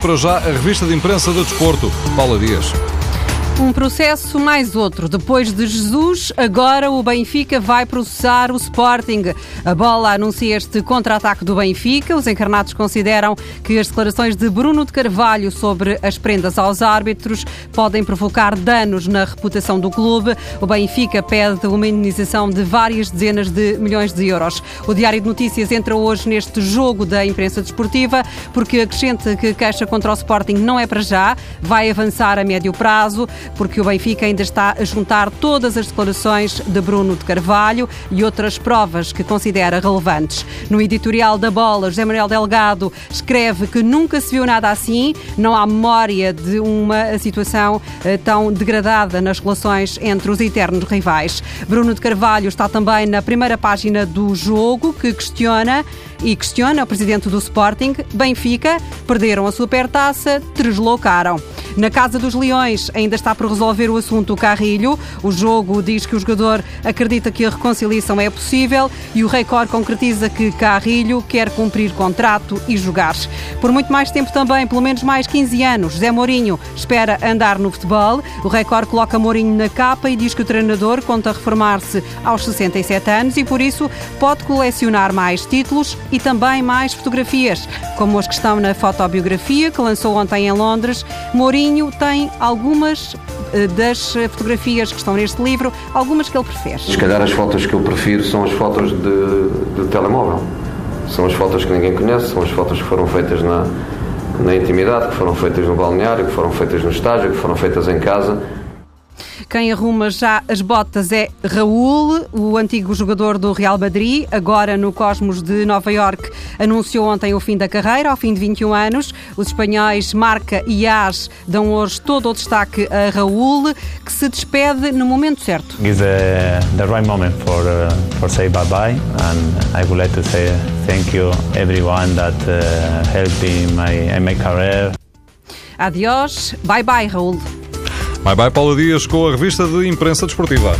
Para já, a revista de imprensa do desporto. Paula Dias. Um processo mais outro. Depois de Jesus, agora o Benfica vai processar o Sporting. A bola anuncia este contra-ataque do Benfica. Os encarnados consideram que as declarações de Bruno de Carvalho sobre as prendas aos árbitros podem provocar danos na reputação do clube. O Benfica pede uma indenização de várias dezenas de milhões de euros. O Diário de Notícias entra hoje neste jogo da imprensa desportiva porque acrescenta que queixa contra o Sporting não é para já, vai avançar a médio prazo porque o Benfica ainda está a juntar todas as declarações de Bruno de Carvalho e outras provas que considera relevantes. No editorial da Bola, José Manuel Delgado escreve que nunca se viu nada assim, não há memória de uma situação eh, tão degradada nas relações entre os eternos rivais. Bruno de Carvalho está também na primeira página do jogo, que questiona e questiona o presidente do Sporting, Benfica, perderam a supertaça, deslocaram. Na Casa dos Leões ainda está por resolver o assunto Carrilho. O jogo diz que o jogador acredita que a reconciliação é possível e o Record concretiza que Carrilho quer cumprir contrato e jogar. Por muito mais tempo também, pelo menos mais 15 anos, José Mourinho espera andar no futebol. O Record coloca Mourinho na capa e diz que o treinador conta reformar-se aos 67 anos e por isso pode colecionar mais títulos e também mais fotografias, como as que estão na fotobiografia que lançou ontem em Londres. Mourinho tem algumas eh, das fotografias que estão neste livro, algumas que ele prefere. Se calhar as fotos que eu prefiro são as fotos de, de telemóvel. São as fotos que ninguém conhece, são as fotos que foram feitas na, na intimidade, que foram feitas no balneário, que foram feitas no estágio, que foram feitas em casa. Quem arruma já as botas é Raul, o antigo jogador do Real Madrid, agora no Cosmos de Nova York, anunciou ontem o fim da carreira, ao fim de 21 anos. Os espanhóis Marca e As dão hoje todo o destaque a Raul, que se despede no momento certo. It's the, the right moment for uh, for say bye bye, and I would like to say thank you everyone that uh, helped in my in my career. Adiós, bye bye, Raul. Bye bye, Paula Dias, com a revista de imprensa desportiva.